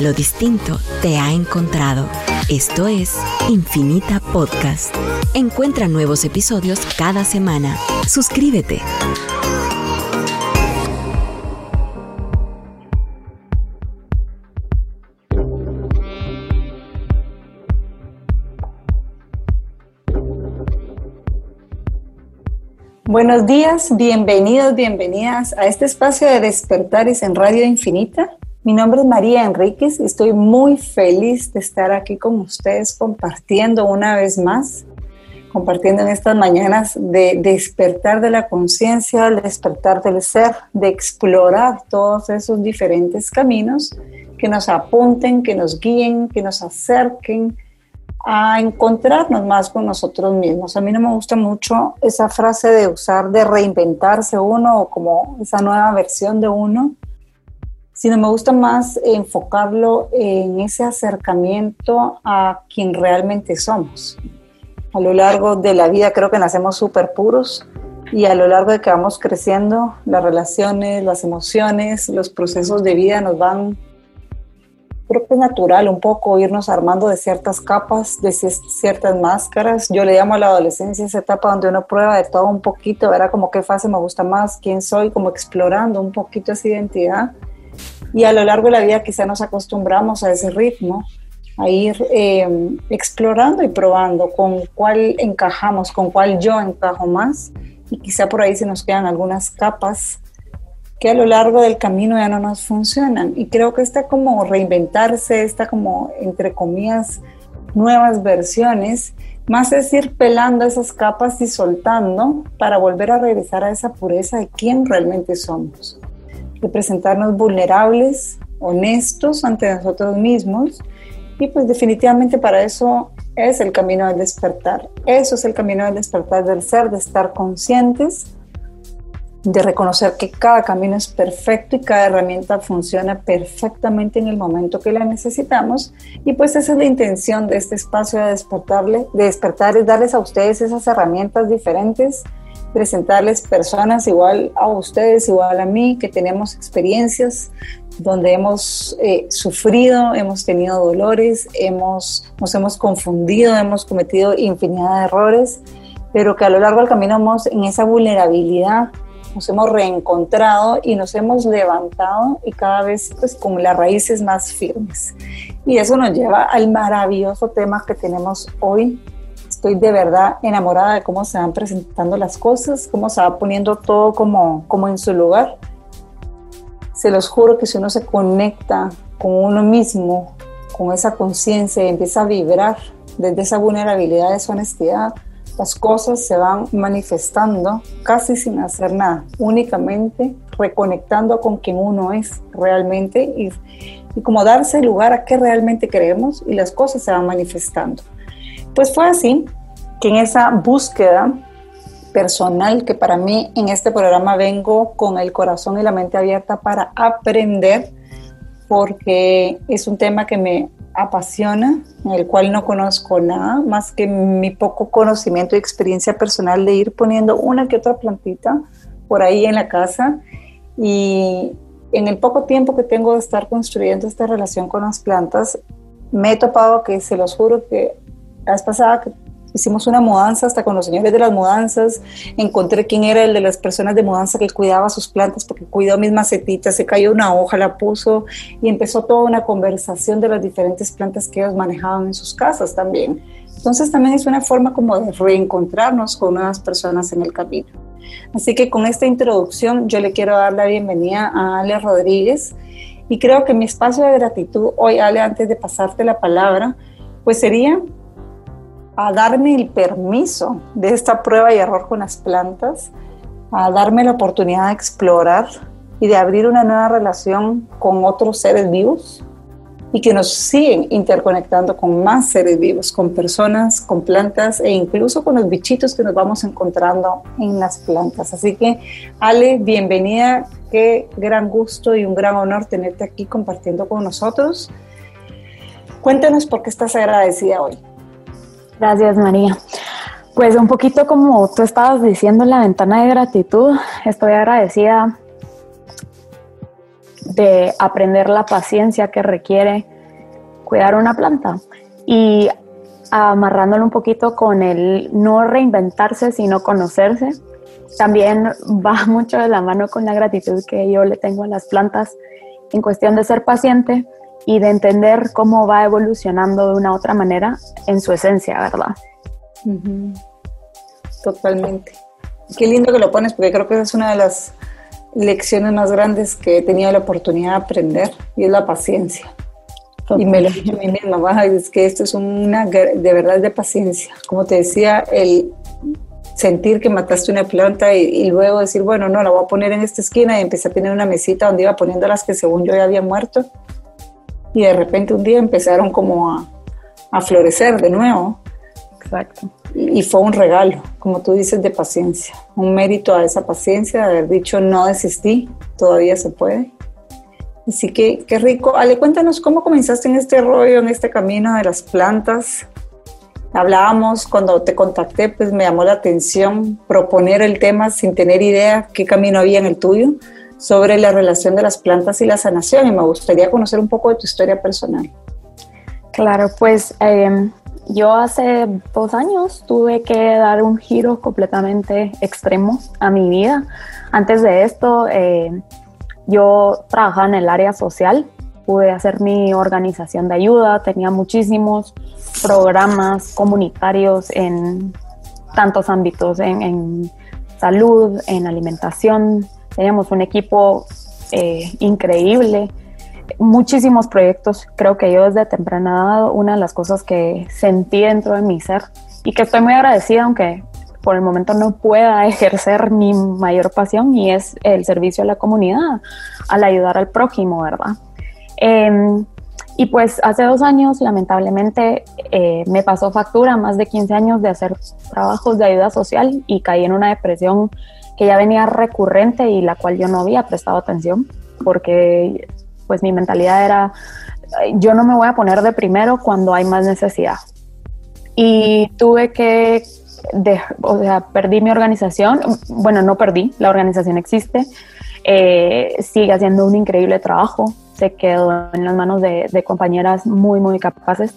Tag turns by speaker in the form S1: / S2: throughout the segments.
S1: Lo distinto te ha encontrado. Esto es Infinita Podcast. Encuentra nuevos episodios cada semana. Suscríbete.
S2: Buenos días, bienvenidos, bienvenidas a este espacio de Despertares en Radio Infinita. Mi nombre es María Enríquez y estoy muy feliz de estar aquí con ustedes compartiendo una vez más, compartiendo en estas mañanas de despertar de la conciencia, el despertar del ser, de explorar todos esos diferentes caminos que nos apunten, que nos guíen, que nos acerquen a encontrarnos más con nosotros mismos. A mí no me gusta mucho esa frase de usar de reinventarse uno o como esa nueva versión de uno, sino me gusta más enfocarlo en ese acercamiento a quien realmente somos. A lo largo de la vida creo que nacemos súper puros y a lo largo de que vamos creciendo, las relaciones, las emociones, los procesos de vida nos van creo que es natural un poco irnos armando de ciertas capas, de ciertas máscaras. Yo le llamo a la adolescencia esa etapa donde uno prueba de todo un poquito, verá como qué fase me gusta más, quién soy, como explorando un poquito esa identidad. Y a lo largo de la vida quizá nos acostumbramos a ese ritmo, a ir eh, explorando y probando con cuál encajamos, con cuál yo encajo más. Y quizá por ahí se nos quedan algunas capas que a lo largo del camino ya no nos funcionan. Y creo que está como reinventarse, está como, entre comillas, nuevas versiones, más es ir pelando esas capas y soltando para volver a regresar a esa pureza de quién realmente somos. De presentarnos vulnerables, honestos ante nosotros mismos. Y pues definitivamente para eso es el camino del despertar. Eso es el camino del despertar del ser, de estar conscientes de reconocer que cada camino es perfecto y cada herramienta funciona perfectamente en el momento que la necesitamos. Y pues esa es la intención de este espacio de despertarle, de despertar es darles a ustedes esas herramientas diferentes, presentarles personas igual a ustedes, igual a mí, que tenemos experiencias donde hemos eh, sufrido, hemos tenido dolores, hemos, nos hemos confundido, hemos cometido infinidad de errores, pero que a lo largo del camino vamos en esa vulnerabilidad nos hemos reencontrado y nos hemos levantado y cada vez pues con las raíces más firmes. Y eso nos lleva al maravilloso tema que tenemos hoy. Estoy de verdad enamorada de cómo se van presentando las cosas, cómo se va poniendo todo como, como en su lugar. Se los juro que si uno se conecta con uno mismo, con esa conciencia y empieza a vibrar desde esa vulnerabilidad, esa honestidad, las cosas se van manifestando casi sin hacer nada, únicamente reconectando con quien uno es realmente y, y como darse lugar a qué realmente creemos y las cosas se van manifestando. Pues fue así que en esa búsqueda personal que para mí en este programa vengo con el corazón y la mente abierta para aprender porque es un tema que me apasiona, en el cual no conozco nada más que mi poco conocimiento y experiencia personal de ir poniendo una que otra plantita por ahí en la casa. Y en el poco tiempo que tengo de estar construyendo esta relación con las plantas, me he topado que se los juro que la vez pasada que Hicimos una mudanza hasta con los señores de las mudanzas. Encontré quién era el de las personas de mudanza que cuidaba sus plantas porque cuidó mis macetitas. Se cayó una hoja, la puso y empezó toda una conversación de las diferentes plantas que ellos manejaban en sus casas también. Entonces también es una forma como de reencontrarnos con nuevas personas en el camino. Así que con esta introducción yo le quiero dar la bienvenida a Ale Rodríguez y creo que mi espacio de gratitud hoy, Ale, antes de pasarte la palabra, pues sería a darme el permiso de esta prueba y error con las plantas, a darme la oportunidad de explorar y de abrir una nueva relación con otros seres vivos y que nos siguen interconectando con más seres vivos, con personas, con plantas e incluso con los bichitos que nos vamos encontrando en las plantas. Así que, Ale, bienvenida, qué gran gusto y un gran honor tenerte aquí compartiendo con nosotros. Cuéntanos por qué estás agradecida hoy.
S3: Gracias, María. Pues un poquito como tú estabas diciendo en la ventana de gratitud, estoy agradecida de aprender la paciencia que requiere cuidar una planta y amarrándolo un poquito con el no reinventarse, sino conocerse. También va mucho de la mano con la gratitud que yo le tengo a las plantas en cuestión de ser paciente y de entender cómo va evolucionando de una otra manera en su esencia, ¿verdad?
S2: Totalmente. Qué lindo que lo pones, porque creo que esa es una de las lecciones más grandes que he tenido la oportunidad de aprender, y es la paciencia. Y me lo dije a mí misma, es que esto es una, de verdad, de paciencia. Como te decía, el sentir que mataste una planta y, luego decir, bueno, no, la voy a poner en esta esquina y empecé a tener una mesita donde iba poniendo las que según yo ya había muerto. Y de repente un día empezaron como a, a florecer de nuevo.
S3: Exacto.
S2: Y, fue un regalo, como tú dices, de paciencia. Un mérito a esa paciencia de haber dicho, no desistí, todavía se puede. Así que qué rico. Ale, cuéntanos cómo comenzaste en este rollo, en este camino de las plantas. Hablábamos cuando te contacté, pues me llamó la atención proponer el tema sin tener idea qué camino había en el tuyo sobre la relación de las plantas y la sanación y me gustaría conocer un poco de tu historia personal.
S3: Claro, pues em, yo hace dos años tuve que dar un giro completamente extremo a mi vida. Antes de esto, em, yo trabajaba en el área social, pude hacer mi organización de ayuda, tenía muchísimos programas comunitarios en tantos ámbitos, en, salud, en alimentación. Teníamos un equipo eh, increíble, muchísimos proyectos. Creo que yo desde temprana edad, una de las cosas que sentí dentro de mi ser y que estoy muy agradecida, aunque por el momento no pueda ejercer mi mayor pasión y es el servicio a la comunidad, al ayudar al prójimo, ¿verdad? Em, y pues hace dos años, lamentablemente, eh, me pasó factura más de 15 años de hacer trabajos de ayuda social y caí en una depresión que ya venía recurrente y la cual yo no había prestado atención porque pues mi mentalidad era yo no me voy a poner de primero cuando hay más necesidad. Y tuve que, o sea, perdí mi organización, bueno, no perdí, la organización existe, eh, sigue haciendo un increíble trabajo, se quedó en las manos de, compañeras muy, muy capaces.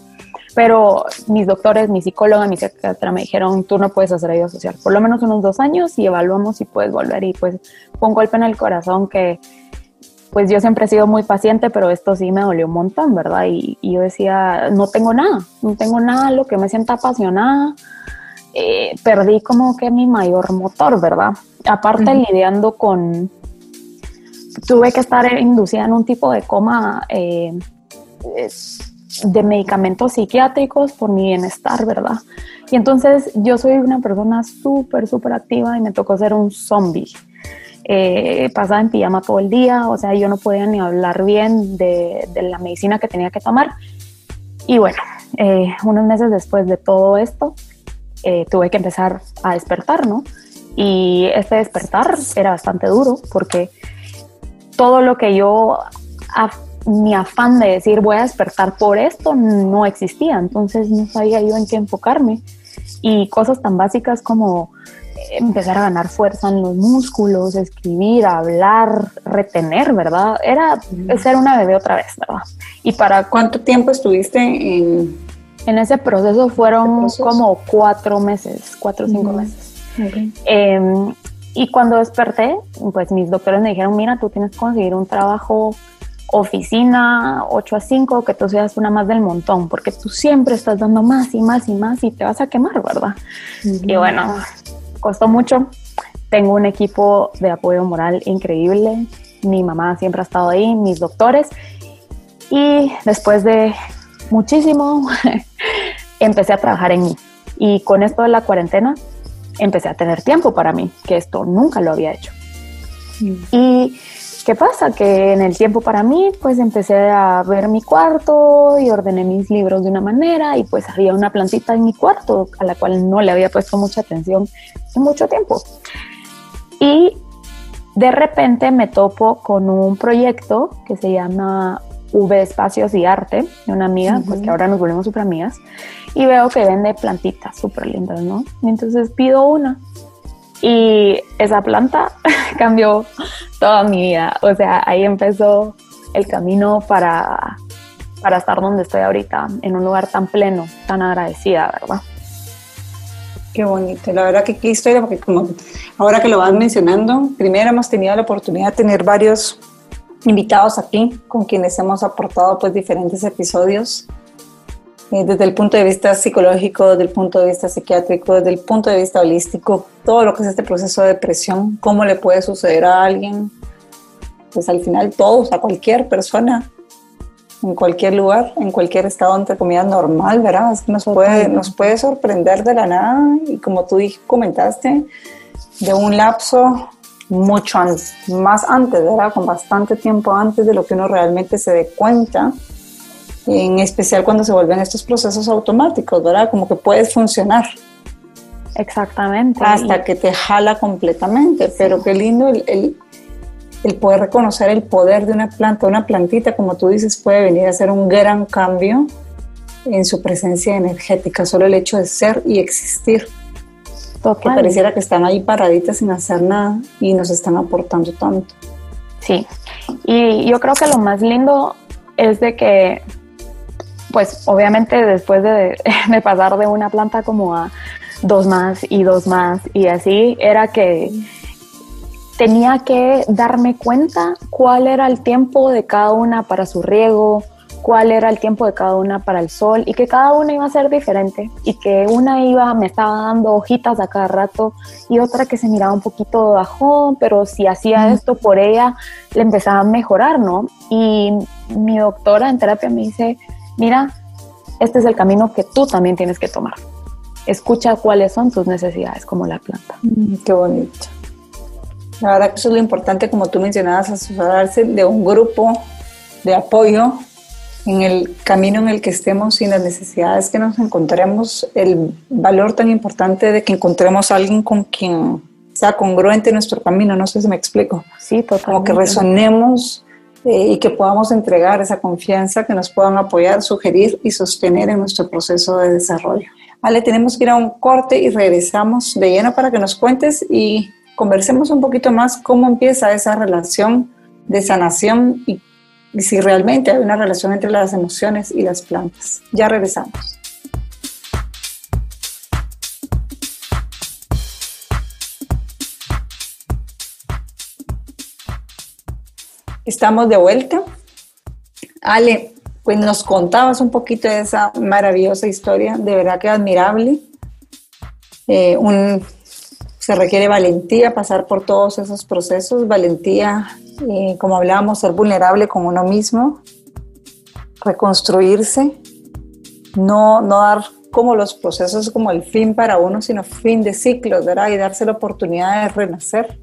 S3: Pero mis doctores, mi psicóloga, mi psiquiatra me dijeron, tú no puedes hacer ayuda social, por lo menos unos dos años y evaluamos si puedes volver. Y pues fue un golpe en el corazón que, pues yo siempre he sido muy paciente, pero esto sí me dolió un montón, ¿verdad? Y, yo decía, no tengo nada, no tengo nada, lo que me sienta apasionada. Eh, perdí como que mi mayor motor, ¿verdad? Aparte lidiando con, tuve que estar inducida en un tipo de coma eh, de medicamentos psiquiátricos por mi bienestar, ¿verdad? Y entonces yo soy una persona súper, súper activa y me tocó ser un zombie. Eh, pasaba en pijama todo el día, o sea, yo no podía ni hablar bien de, la medicina que tenía que tomar. Y bueno, eh, unos meses después de todo esto, tuve que empezar a despertar, ¿no? Y este despertar era bastante duro porque todo lo que yo, mi afán de decir voy a despertar por esto, no existía. Entonces no sabía yo en qué enfocarme. Y cosas tan básicas como empezar a ganar fuerza en los músculos, escribir, hablar, retener, ¿verdad? Era ser una bebé otra vez, ¿verdad?
S2: ¿Y para cuánto tiempo estuviste en...?
S3: En ese proceso fueron como cuatro meses, cuatro o cinco meses. Em, y cuando desperté, pues mis doctores me dijeron, mira, tú tienes que conseguir un trabajo oficina 8 a 5, que tú seas una más del montón, porque tú siempre estás dando más y más y más y te vas a quemar, ¿verdad? Y bueno, costó mucho. Tengo un equipo de apoyo moral increíble. Mi mamá siempre ha estado ahí, mis doctores. Y después de muchísimo, empecé a trabajar en mí. Y con esto de la cuarentena, empecé a tener tiempo para mí, que esto nunca lo había hecho. Y ¿qué pasa? Que en el tiempo para mí, pues empecé a ver mi cuarto y ordené mis libros de una manera y pues había una plantita en mi cuarto a la cual no le había puesto mucha atención en mucho tiempo. Y de repente me topo con un proyecto que se llama V Espacios y Arte, de una amiga, pues que ahora nos volvemos súper amigas, y veo que vende plantitas súper lindas, ¿no? Y entonces pido una. Y esa planta cambió toda mi vida. O sea, ahí empezó el camino para, para estar donde estoy ahorita, en un lugar tan pleno, tan agradecida, ¿verdad?
S2: Qué bonito, la verdad que qué historia, porque como ahora que lo vas mencionando, primero hemos tenido la oportunidad de tener varios invitados aquí con quienes hemos aportado pues diferentes episodios desde el punto de vista psicológico, desde el punto de vista psiquiátrico, desde el punto de vista holístico, todo lo que es este proceso de depresión, cómo le puede suceder a alguien, pues al final todos, a cualquier persona, en cualquier lugar, en cualquier estado, entre comillas, normal, ¿verdad? Es que nos puede, nos puede sorprender de la nada y como tú comentaste, de un lapso mucho antes, más antes, ¿verdad? Con bastante tiempo antes de lo que uno realmente se dé cuenta, en especial cuando se vuelven estos procesos automáticos, ¿verdad? Como que puedes funcionar.
S3: Exactamente.
S2: Hasta que te jala completamente, pero qué lindo el, el poder reconocer el poder de una planta, una plantita, como tú dices, puede venir a hacer un gran cambio en su presencia energética, solo el hecho de ser y existir. Que pareciera que están ahí paraditas sin hacer nada y nos están aportando tanto.
S3: Sí, y yo creo que lo más lindo es de que, pues obviamente después de, de pasar de una planta como a dos más y dos más y así, era que tenía que darme cuenta cuál era el tiempo de cada una para su riego, cuál era el tiempo de cada una para el sol y que cada una iba a ser diferente y que una iba, me estaba dando hojitas a cada rato y otra que se miraba un poquito bajón, pero si hacía esto por ella, le empezaba a mejorar, ¿no? Y mi doctora en terapia me dice, mira, este es el camino que tú también tienes que tomar. Escucha cuáles son tus necesidades como la planta.
S2: Mm, qué bonito. La verdad que eso es lo importante, como tú mencionabas, asesorarse de un grupo de apoyo en el camino en el que estemos y las necesidades que nos encontremos, el valor tan importante de que encontremos a alguien con quien sea congruente en nuestro camino, no sé si me explico.
S3: Sí, totalmente.
S2: Como que resonemos eh, y que podamos entregar esa confianza, que nos puedan apoyar, sugerir y sostener en nuestro proceso de desarrollo. Vale, tenemos que ir a un corte y regresamos de lleno para que nos cuentes y conversemos un poquito más cómo empieza esa relación de sanación y, si realmente hay una relación entre las emociones y las plantas. Ya regresamos. Estamos de vuelta. Ale, pues nos contabas un poquito de esa maravillosa historia, de verdad que admirable. Eh, se requiere valentía pasar por todos esos procesos, valentía, eh, como hablábamos, ser vulnerable con uno mismo, reconstruirse, no, no dar como los procesos como el fin para uno, sino fin de ciclos, ¿verdad? Y darse la oportunidad de renacer.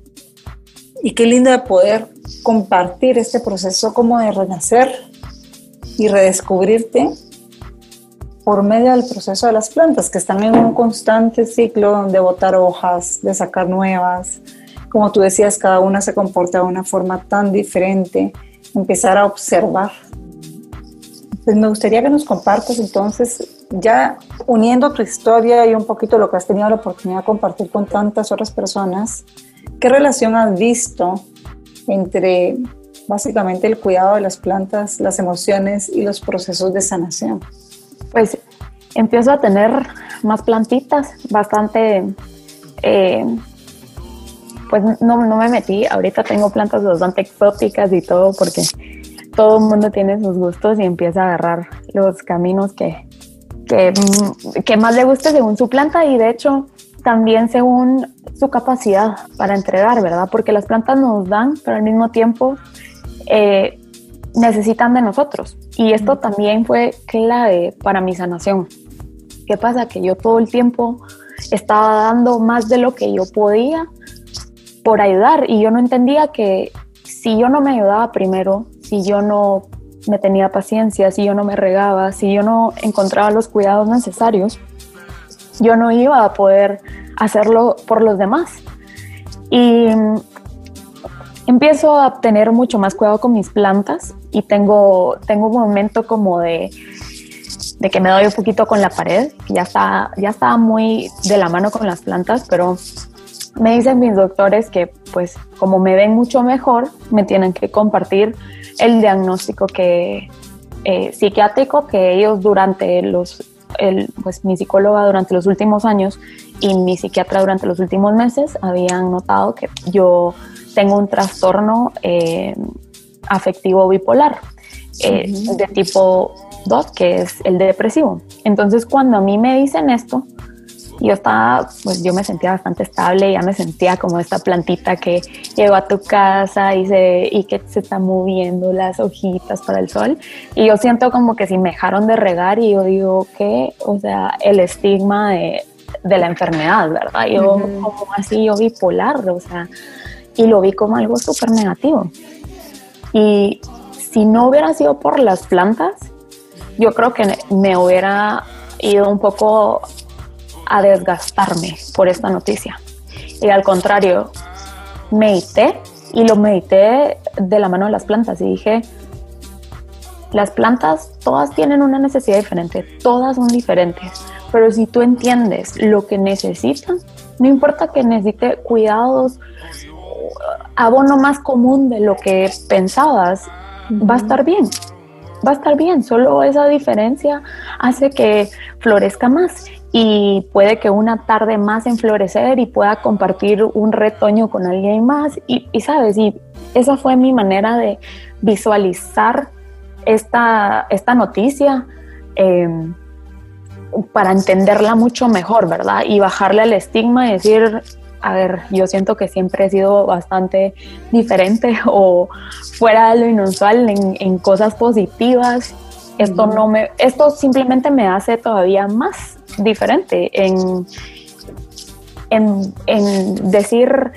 S2: Y qué lindo de poder compartir este proceso como de renacer y redescubrirte por medio del proceso de las plantas, que están en un constante ciclo de botar hojas, de sacar nuevas. Como tú decías, cada una se comporta de una forma tan diferente. Empezar a observar. Pues me gustaría que nos compartas entonces, ya uniendo tu historia y un poquito lo que has tenido la oportunidad de compartir con tantas otras personas, ¿qué relación has visto entre básicamente el cuidado de las plantas, las emociones y los procesos de sanación?
S3: Pues empiezo a tener más plantitas, bastante, eh, pues no, me metí, ahorita tengo plantas bastante exóticas y todo porque todo el mundo tiene sus gustos y empieza a agarrar los caminos que, que, que más le guste según su planta y de hecho también según su capacidad para entregar, ¿verdad? Porque las plantas nos dan, pero al mismo tiempo eh, necesitan de nosotros. Y esto también fue clave para mi sanación. ¿Qué pasa? Que yo todo el tiempo estaba dando más de lo que yo podía por ayudar y yo no entendía que si yo no me ayudaba primero, si yo no me tenía paciencia, si yo no me regaba, si yo no encontraba los cuidados necesarios, yo no iba a poder hacerlo por los demás. Y empiezo a tener mucho más cuidado con mis plantas y tengo, tengo un momento como de, de que me doy un poquito con la pared, ya está, ya estaba muy de la mano con las plantas, pero me dicen mis doctores que pues como me ven mucho mejor, me tienen que compartir el diagnóstico que eh, psiquiátrico que ellos durante los, el, pues mi psicóloga durante los últimos años y mi psiquiatra durante los últimos meses habían notado que yo tengo un trastorno eh, afectivo bipolar eh, de tipo 2, que es el depresivo. Entonces cuando a mí me dicen esto, yo estaba, pues yo me sentía bastante estable, ya me sentía como esta plantita que llegó a tu casa y, se, y que se está moviendo las hojitas para el sol. Y yo siento como que si me dejaron de regar y yo digo que, o sea, el estigma de, de la enfermedad, ¿verdad? Yo como así, yo bipolar, o sea, y lo vi como algo súper negativo. Y si no hubiera sido por las plantas, yo creo que me hubiera ido un poco a desgastarme por esta noticia. Y al contrario, medité y lo medité de la mano de las plantas y dije, las plantas todas tienen una necesidad diferente, todas son diferentes, pero si tú entiendes lo que necesitan, no importa que necesite cuidados, abono más común de lo que pensabas, va a estar bien, va a estar bien, solo esa diferencia hace que florezca más y puede que una tarde más en florecer y pueda compartir un retoño con alguien más y, sabes, y esa fue mi manera de visualizar esta, esta noticia em, para entenderla mucho mejor, ¿verdad? Y bajarle al estigma y decir, a ver, yo siento que siempre he sido bastante diferente o fuera de lo inusual en cosas positivas. Esto, no me, esto simplemente me hace todavía más diferente en, en, decir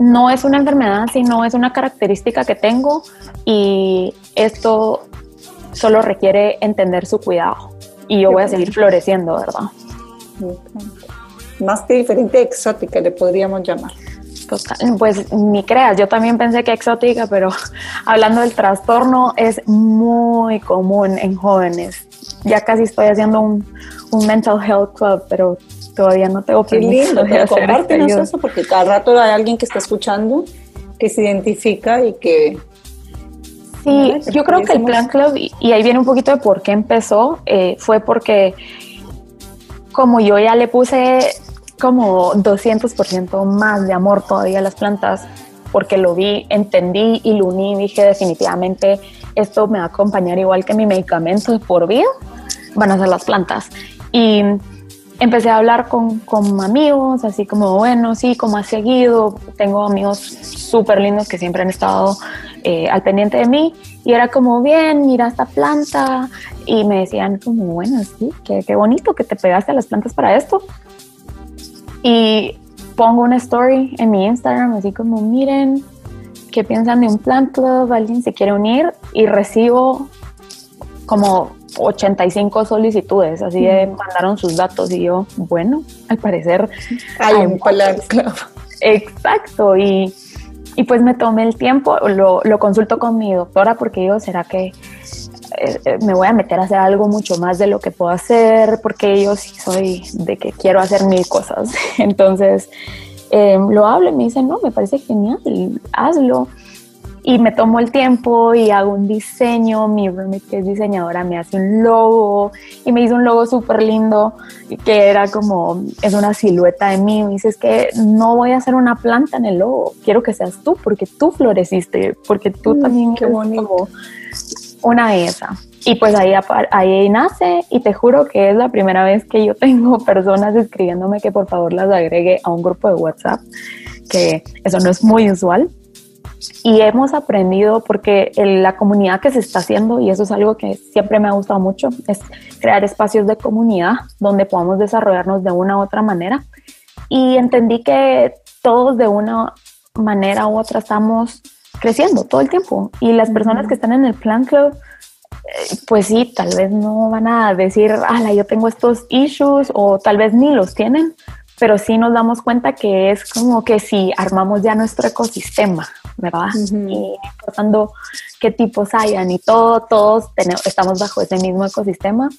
S3: no es una enfermedad, sino es una característica que tengo y esto solo requiere entender su cuidado y yo voy a seguir floreciendo, ¿verdad?
S2: Más que diferente, exótica le podríamos llamar.
S3: Pues ni creas, yo también pensé que exótica, pero hablando del trastorno es muy común en jóvenes. Ya casi estoy haciendo un, un mental health club, pero todavía no tengo
S2: Qué lindo, pero compártenos eso porque cada rato hay alguien que está escuchando que se identifica y que...
S3: Sí, yo creo que el Plan Club, y ahí viene un poquito de por qué empezó, eh, fue porque como yo ya le puse como 200% más de amor todavía a las plantas, porque lo vi, entendí y lo uní, dije definitivamente esto me va a acompañar igual que mi medicamento de por vida, van a ser las plantas. Y empecé a hablar con, con amigos, así como, bueno, sí, como ha seguido. Tengo amigos súper lindos que siempre han estado eh, al pendiente de mí. Y era como, bien, mira esta planta. Y me decían como, bueno, sí, qué, qué bonito que te pegaste a las plantas para esto. Y pongo una story en mi Instagram, así como, miren, ¿qué piensan de un plant club? ¿Alguien se quiere unir? Y recibo como 85 solicitudes, así de mandaron sus datos y yo, bueno, al parecer
S2: hay, un plant club.
S3: Exacto, y, y, pues me tomé el tiempo, lo, lo, consulto con mi doctora porque digo, ¿será que me voy a meter a hacer algo mucho más de lo que puedo hacer? Porque yo sí soy de que quiero hacer mil cosas. Entonces, eh, lo hablo y me dice, no, me parece genial, hazlo y me tomo el tiempo y hago un diseño, mi roommate que es diseñadora me hace un logo y me hizo un logo súper lindo que era como, es una silueta de mí, me dice es que no voy a hacer una planta en el logo, quiero que seas tú porque tú floreciste, porque tú mm, también qué bonito. Una esa. Y pues ahí, ahí nace y te juro que es la primera vez que yo tengo personas escribiéndome que por favor las agregue a un grupo de WhatsApp, que eso no es muy usual y hemos aprendido porque la comunidad que se está haciendo, y eso es algo que siempre me ha gustado mucho, es crear espacios de comunidad donde podamos desarrollarnos de una u otra manera. Y entendí que todos de una manera u otra estamos creciendo todo el tiempo. Y las personas que están en el Plan Club, eh, pues sí, tal vez no van a decir, ala, yo tengo estos issues, o tal vez ni los tienen, pero sí nos damos cuenta que es como que si armamos ya nuestro ecosistema, ¿verdad? Y importando qué tipos hayan y todo, todos tenemos, estamos bajo ese mismo ecosistema.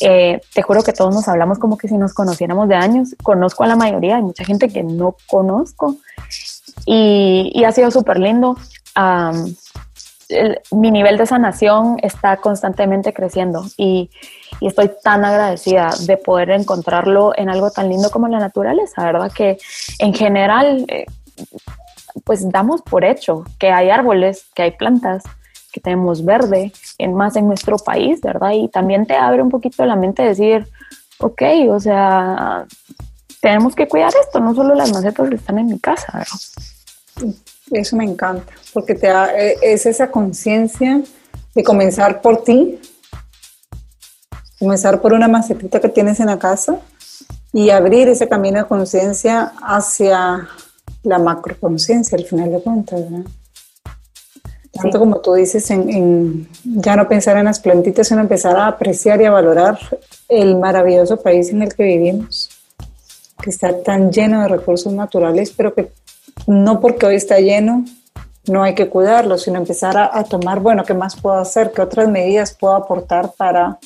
S3: Eh, te juro que todos nos hablamos como que si nos conociéramos de años. Conozco a la mayoría, hay mucha gente que no conozco y, ha sido súper lindo. Mi nivel de sanación está constantemente creciendo y, estoy tan agradecida de poder encontrarlo en algo tan lindo como la naturaleza, ¿verdad? Que en general, eh, pues damos por hecho que hay árboles, que hay plantas, que tenemos verde, en más en nuestro país, ¿verdad? Y también te abre un poquito la mente decir, ok, o sea, tenemos que cuidar esto, no solo las macetas que están en mi casa, ¿verdad?
S2: Eso me encanta, porque te da, e, es esa conciencia de comenzar por ti, comenzar por una macetita que tienes en la casa y abrir ese camino de conciencia hacia la macroconciencia al final de cuentas. ¿verdad? Tanto como tú dices, en, ya no pensar en las plantitas, sino empezar a apreciar y a valorar el maravilloso país en el que vivimos, que está tan lleno de recursos naturales, pero que no porque hoy está lleno no hay que cuidarlo, sino empezar a, a tomar, bueno, ¿qué más puedo hacer? ¿Qué otras medidas puedo aportar para,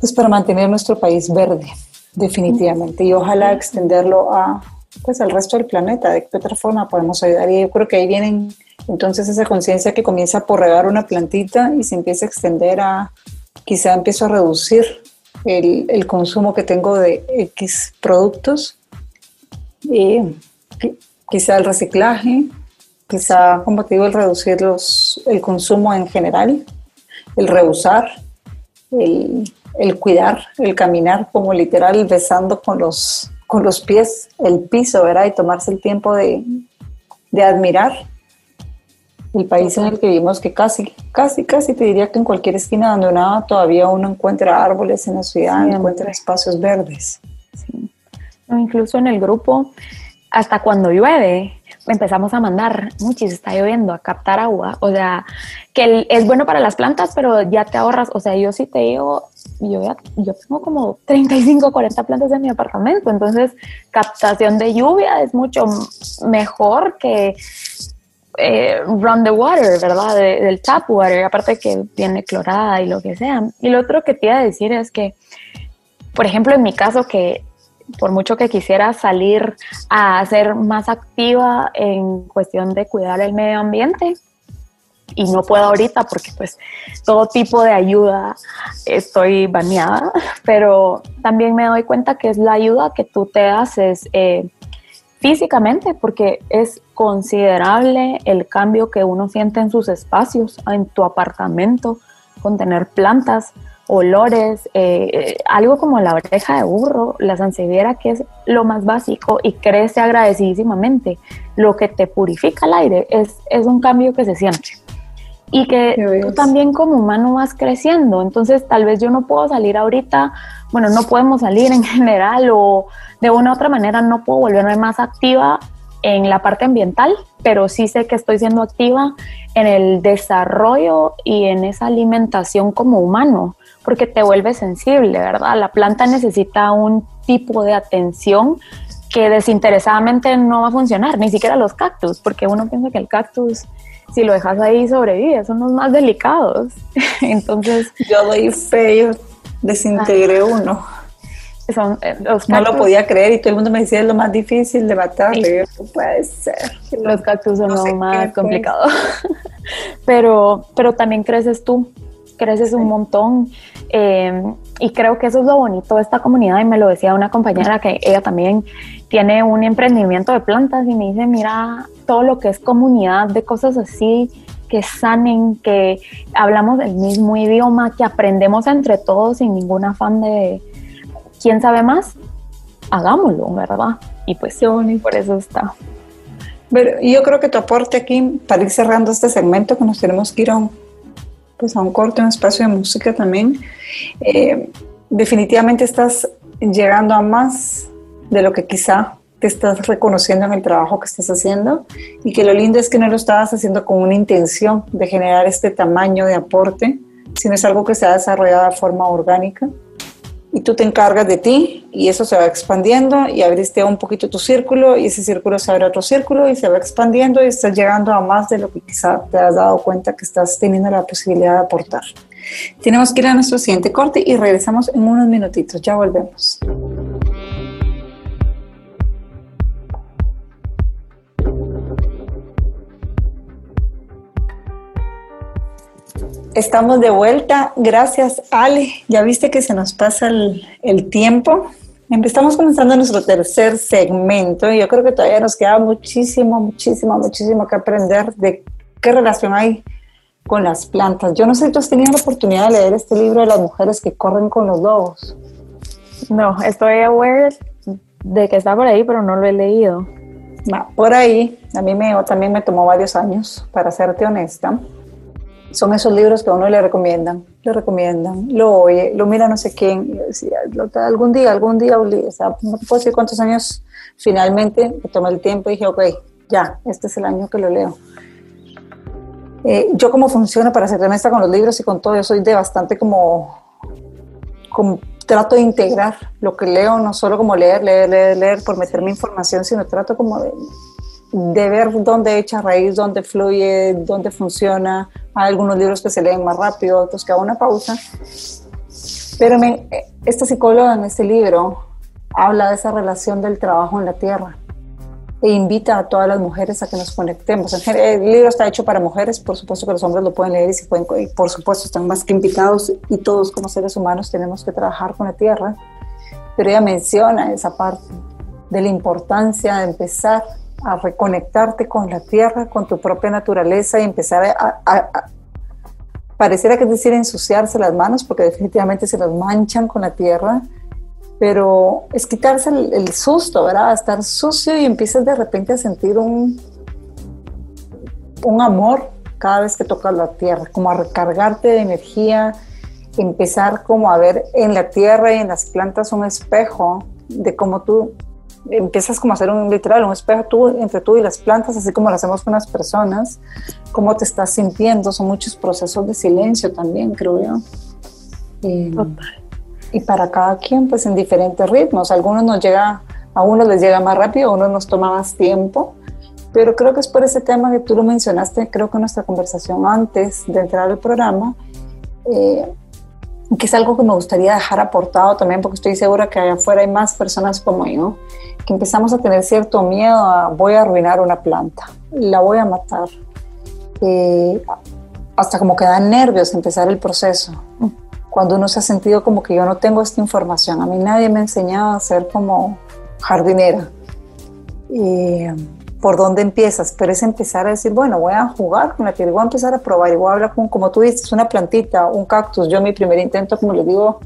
S2: pues para mantener nuestro país verde, definitivamente? Y ojalá extenderlo a, pues, al resto del planeta, de qué otra forma podemos ayudar. Y yo creo que ahí vienen entonces esa conciencia que comienza por regar una plantita y se empieza a extender a, quizá empiezo a reducir el, consumo que tengo de X productos, y quizá el reciclaje, quizá, como te digo, el reducir los, el consumo en general, el reusar, el, el cuidar, el caminar como literal besando con los, con los pies el piso, ¿verdad? Y tomarse el tiempo de, de admirar el país en el que vivimos, que casi, casi, casi te diría que en cualquier esquina donde nada todavía uno encuentra árboles en la ciudad, encuentra espacios verdes.
S3: incluso en el grupo, hasta cuando llueve, empezamos a mandar, muchis, está lloviendo, a captar agua. O sea, que es bueno para las plantas, pero ya te ahorras. O sea, yo sí te digo, yo, yo tengo como 35, 40 plantas en mi apartamento. Entonces, captación de lluvia es mucho mejor que eh, run the water, ¿verdad? del tap water, aparte que viene clorada y lo que sea. Y lo otro que te iba a decir es que, por ejemplo, en mi caso, que por mucho que quisiera salir a ser más activa en cuestión de cuidar el medio ambiente, y no puedo ahorita porque pues todo tipo de ayuda estoy baneada, pero también me doy cuenta que es la ayuda que tú te haces eh, físicamente, porque es considerable el cambio que uno siente en sus espacios, en tu apartamento, con tener plantas, olores, eh, eh, algo como la oreja de burro, la sansevieria, que es lo más básico y crece agradecidísimamente. Lo que te purifica el aire es, es un cambio que se siente. Y que tú también como humano vas creciendo. Entonces, tal vez yo no puedo salir ahorita, bueno, no podemos salir en general o de una u otra manera no puedo volverme más activa en la parte ambiental, pero sí sé que estoy siendo activa en el desarrollo y en esa alimentación como humano, porque te vuelve sensible, ¿verdad? La planta necesita un tipo de atención que desinteresadamente no va a funcionar, ni siquiera los cactus, porque uno piensa que el cactus, si lo dejas ahí, sobrevive, son los más delicados. Entonces...
S2: Yo doy fe, desintegré uno.
S3: Son, eh, los
S2: no lo podía creer y todo el mundo me decía es lo más difícil de matar. No puede ser.
S3: Los cactus son lo más complicado. pero, pero también creces tú, creces un montón. Eh, y creo que eso es lo bonito de esta comunidad. Y me lo decía una compañera que ella también tiene un emprendimiento de plantas y me dice, mira, todo lo que es comunidad de cosas así que sanen, que hablamos el mismo idioma, que aprendemos entre todos sin ningún afán de, ¿quién sabe más? Hagámoslo, ¿verdad? Y pues por eso está.
S2: Pero yo creo que tu aporte aquí, para ir cerrando este segmento, que nos tenemos que ir a un, pues a un corte, un espacio de música también, eh, definitivamente estás llegando a más de lo que quizá te estás reconociendo en el trabajo que estás haciendo. Y que lo lindo es que no lo estabas haciendo con una intención de generar este tamaño de aporte, sino es algo que se ha desarrollado de forma orgánica y tú te encargas de ti y eso se va expandiendo y abriste un poquito tu círculo y ese círculo se abre otro círculo y se va expandiendo y estás llegando a más de lo que quizá te has dado cuenta que estás teniendo la posibilidad de aportar. Tenemos que ir a nuestro siguiente corte y regresamos en unos minutitos. Ya volvemos. Estamos de vuelta. Gracias, Ale. Ya viste que se nos pasa el, tiempo. Estamos comenzando nuestro tercer segmento y yo creo que todavía nos queda muchísimo, muchísimo, muchísimo que aprender de qué relación hay con las plantas. Yo no sé si tú has tenido la oportunidad de leer este libro de las mujeres que corren con los lobos.
S3: No, estoy aware de que está por ahí, pero no lo he leído.
S2: por ahí, a mí me, también me tomó varios años, para serte honesta son esos libros que a uno le recomiendan, le recomiendan, lo oye, lo mira no sé quién, algún día, algún día, o sea, no puedo decir cuántos años, finalmente me tomé el tiempo y dije, ok, ya, este es el año que lo leo. Eh, yo como funciona, para ser honesta con los libros y con todo, yo soy de bastante como, como, trato de integrar lo que leo, no solo como leer, leer, leer, leer por meterme información, sino trato como de de ver dónde echa raíz, dónde fluye, dónde funciona. Hay algunos libros que se leen más rápido, otros que hago una pausa. Pero me, esta psicóloga en este libro habla de esa relación del trabajo en la tierra e invita a todas las mujeres a que nos conectemos. El libro está hecho para mujeres, por supuesto que los hombres lo pueden leer y, pueden, y por supuesto están más que invitados y todos como seres humanos tenemos que trabajar con la tierra. Pero ella menciona esa parte de la importancia de empezar a reconectarte con la tierra, con tu propia naturaleza y empezar a, pareciera que decir ensuciarse las manos porque definitivamente se las manchan con la tierra, pero es quitarse el, susto, ¿verdad? Estar sucio y empiezas de repente a sentir un, un amor cada vez que tocas la tierra, como a recargarte de energía, empezar como a ver en la tierra y en las plantas un espejo de cómo tú empiezas como a hacer un literal, un espejo tú, entre tú y las plantas, así como lo hacemos con las personas, cómo te estás sintiendo, son muchos procesos de silencio también, creo yo. Y, y para cada quien, pues en diferentes ritmos, algunos nos llega, a unos les llega más rápido, a unos nos toma más tiempo, pero creo que es por ese tema que tú lo mencionaste, creo que en nuestra conversación antes de entrar al programa, eh, que es algo que me gustaría dejar aportado también, porque estoy segura que allá afuera hay más personas como yo, que empezamos a tener cierto miedo a voy a arruinar una planta, la voy a matar. Eh, hasta como que dan nervios empezar el proceso. Cuando uno se ha sentido como que yo no tengo esta información, a mí nadie me ha enseñado a ser como jardinera. Y, por dónde empiezas, pero es empezar a decir, bueno, voy a jugar con la tierra, voy a empezar a probar y voy a hablar con, como tú dices, una plantita, un cactus. Yo mi primer intento, como le digo,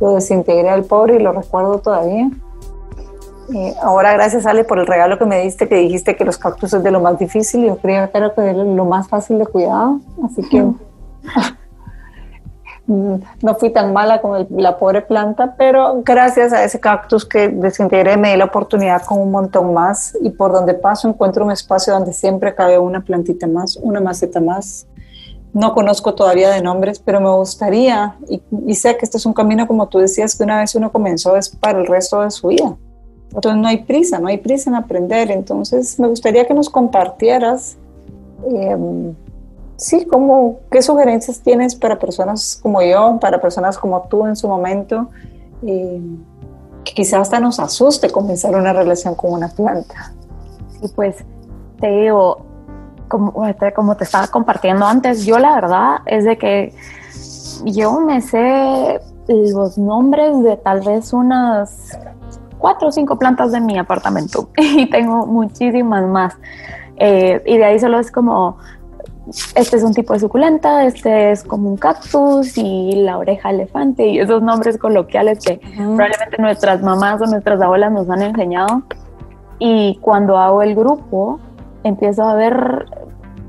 S2: lo desintegré al pobre y lo recuerdo todavía. Eh, ahora gracias Ale por el regalo que me diste, que dijiste que los cactus es de lo más difícil, yo creo que era lo más fácil de cuidar, así que no fui tan mala con la pobre planta, pero gracias a ese cactus que desintegré me di la oportunidad con un montón más y por donde paso encuentro un espacio donde siempre cabe una plantita más, una maceta más. No conozco todavía de nombres, pero me gustaría y, y sé que este es un camino, como tú decías, que una vez uno comenzó es para el resto de su vida. Entonces no hay prisa, no hay prisa en aprender. Entonces me gustaría que nos compartieras, em, sí, como, qué sugerencias tienes para personas como yo, para personas como tú en su momento, que quizás hasta nos asuste comenzar una relación con una planta.
S3: Sí, pues te digo, como, como te estaba compartiendo antes, yo la verdad es de que yo me sé los nombres de tal vez unas cuatro o cinco plantas de mi apartamento y tengo muchísimas más. Eh, y de ahí solo es como, este es un tipo de suculenta, este es como un cactus y la oreja elefante y esos nombres coloquiales que probablemente nuestras mamás o nuestras abuelas nos han enseñado. Y cuando hago el grupo, empiezo a ver,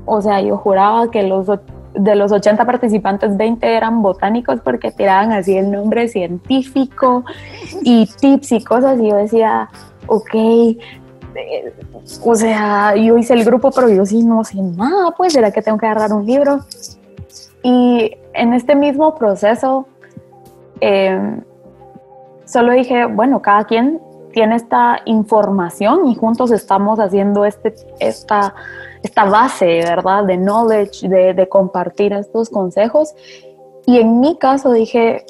S3: o sea, yo juraba que los de los 80 participantes, 20 eran botánicos porque tiraban así el nombre científico y tips y cosas. Y yo decía, ok, eh, o sea, yo hice el grupo, pero yo sí no sé nada, pues, ¿será que tengo que agarrar un libro? Y en este mismo proceso, em, solo dije, bueno, cada quien tiene esta información y juntos estamos haciendo este, esta, esta base, ¿verdad? De knowledge, de, de compartir estos consejos. Y en mi caso dije,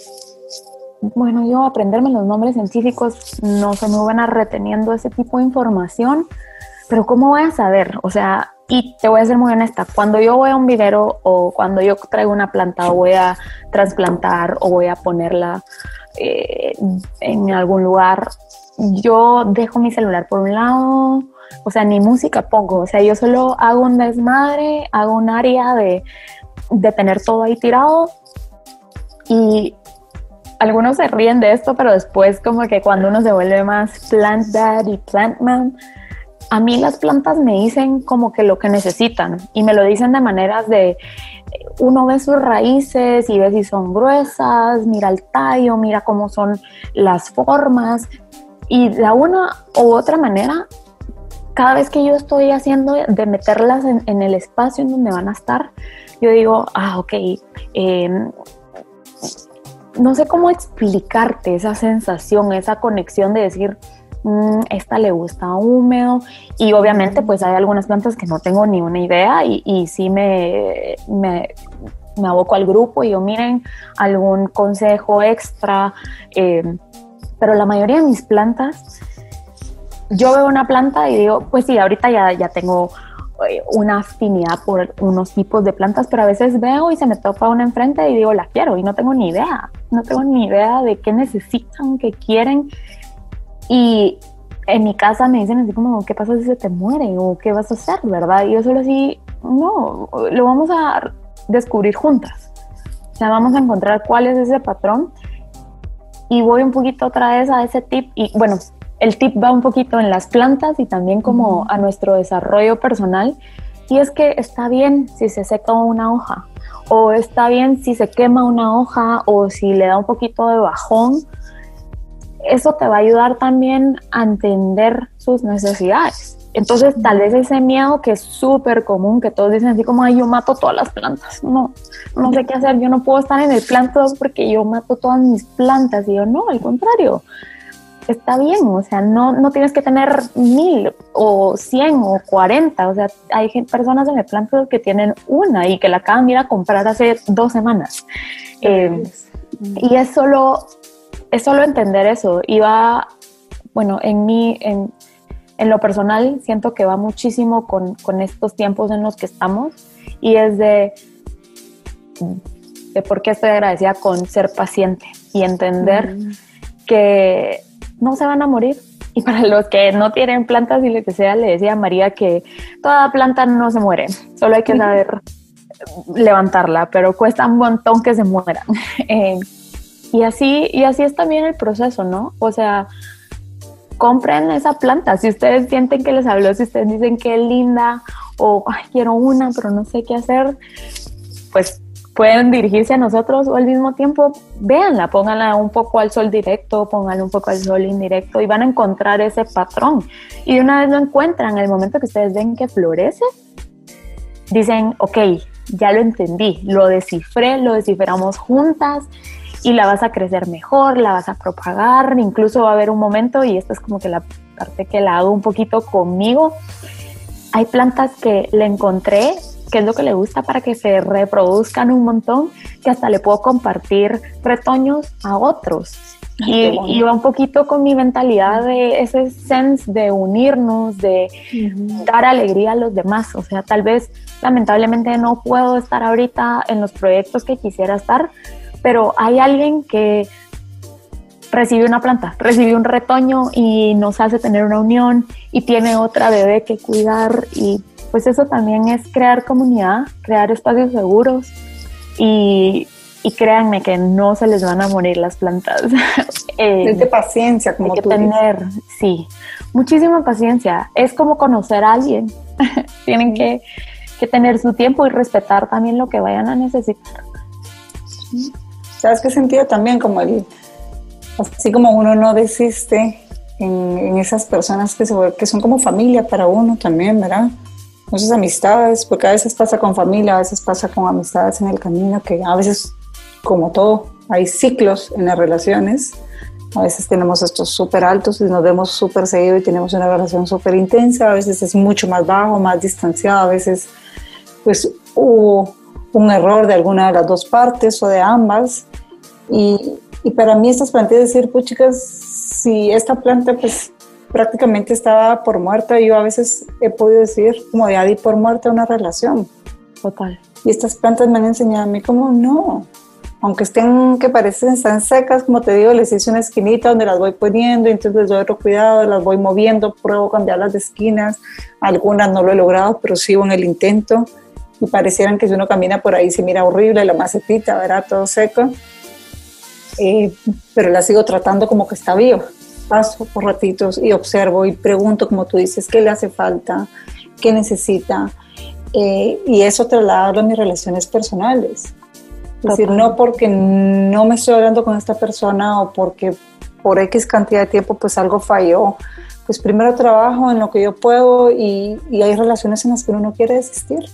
S3: bueno, yo aprenderme los nombres científicos no soy muy buena reteniendo ese tipo de información, pero ¿cómo voy a saber? O sea, y te voy a ser muy honesta, cuando yo voy a un vivero o cuando yo traigo una planta o voy a trasplantar o voy a ponerla eh, en algún lugar, yo dejo mi celular por un lado, o sea, ni música pongo, o sea, yo solo hago un desmadre, hago un área de, de tener todo ahí tirado y algunos se ríen de esto, pero después como que cuando uno se vuelve más plant dad y plant man, a mí las plantas me dicen como que lo que necesitan y me lo dicen de maneras de uno ve sus raíces y ve si son gruesas, mira el tallo, mira cómo son las formas y de una u otra manera, cada vez que yo estoy haciendo de meterlas en, el espacio en donde van a estar, yo digo, ah, ok, eh, no sé cómo explicarte esa sensación, esa conexión de decir, mm, esta le gusta húmedo y obviamente pues hay algunas plantas que no tengo ni una idea y, y sí me, me, me, aboco al grupo y yo miren algún consejo extra, eh, pero la mayoría de mis plantas, yo veo una planta y digo, pues sí, ahorita ya, ya tengo una afinidad por unos tipos de plantas, pero a veces veo y se me topa una enfrente y digo, la quiero y no tengo ni idea, no tengo ni idea de qué necesitan, qué quieren. Y en mi casa me dicen así como, ¿qué pasa si se te muere? ¿O qué vas a hacer? ¿Verdad? Y yo solo así, no, lo vamos a descubrir juntas. O sea, vamos a encontrar cuál es ese patrón. Y voy un poquito otra vez a ese tip. Y bueno, el tip va un poquito en las plantas y también como a nuestro desarrollo personal. Y es que está bien si se seca una hoja, o está bien si se quema una hoja, o si le da un poquito de bajón. Eso te va a ayudar también a entender sus necesidades. Entonces, tal vez ese miedo que es súper común, que todos dicen así como, ay, yo mato todas las plantas. No, no sé qué hacer, yo no puedo estar en el plan porque yo mato todas mis plantas. Y yo, no, al contrario, está bien, o sea, no, no tienes que tener mil o cien o cuarenta, o sea, hay personas en el plan que tienen una y que la acaban de ir a comprar hace dos semanas. Eh, y es solo, es solo entender eso. Y va, bueno, en mí, en, en lo personal, siento que va muchísimo con, con, estos tiempos en los que estamos y es de, de por qué estoy agradecida con ser paciente y entender que no se van a morir. Y para los que no tienen plantas y lo que sea, le decía a María que toda planta no se muere, solo hay que saber levantarla, pero cuesta un montón que se mueran. Eh, y, así, y así es también el proceso, ¿no? O sea, compren esa planta. Si ustedes sienten que les habló, si ustedes dicen que es linda o quiero una, pero no sé qué hacer, pues pueden dirigirse a nosotros o al mismo tiempo véanla, pónganla un poco al sol directo, pónganla un poco al sol indirecto y van a encontrar ese patrón. Y de una vez lo encuentran, en el momento que ustedes ven que florece, dicen, ok, ya lo entendí, lo descifré, lo desciframos juntas y la vas a crecer mejor, la vas a propagar, incluso va a haber un momento, y esta es como que la parte que la hago un poquito conmigo, hay plantas que le encontré qué es lo que le gusta para que se reproduzcan un montón, que hasta le puedo compartir retoños a otros. Y, va un poquito con mi mentalidad de ese sense de unirnos, de dar alegría a los demás. O sea, tal vez lamentablemente no puedo estar ahorita en los proyectos que quisiera estar, pero hay alguien que recibe una planta, recibe un retoño y nos hace tener una unión y tiene otra bebé que cuidar y pues eso también es crear comunidad, crear espacios seguros y, créanme que no se les van a morir las plantas.
S2: eh, de paciencia, como
S3: hay que tener, sí, muchísima paciencia. Es como conocer a alguien. Tienen que, tener su tiempo y respetar también lo que vayan a necesitar.
S2: ¿Sabes qué sentido también? Como el, así como uno no desiste en, esas personas que, que son como familia para uno también, ¿verdad? Muchas amistades, porque a veces pasa con familia, a veces pasa con amistades en el camino, que a veces, como todo, hay ciclos en las relaciones, A veces tenemos estos súper altos y nos vemos súper seguido y tenemos una relación súper intensa, a veces es mucho más bajo, más distanciado, a veces pues hubo un error de alguna de las dos partes o de ambas. Y, y para mí estas plantas decir, pues chicas, si esta planta pues prácticamente estaba por muerta, yo a veces he podido decir como ya di por muerta una relación.
S3: Total.
S2: Y estas plantas me han enseñado a mí como no, aunque estén que parecen están secas, como te digo, les hice una esquinita donde las voy poniendo, entonces les doy otro cuidado, las voy moviendo, pruebo cambiarlas de esquinas, algunas no lo he logrado, pero sigo en el intento y parecieran que si uno camina por ahí se mira horrible, la macetita, ¿verdad? Todo seco, eh, pero la sigo tratando como que está viva. Paso por ratitos y observo y pregunto, como tú dices, qué le hace falta, qué necesita, eh, y eso trasladarlo a mis relaciones personales es decir, no porque no me estoy hablando con esta persona o porque por X cantidad de tiempo pues algo falló. Pues primero trabajo en lo que yo puedo y, hay relaciones en las que uno no quiere desistir.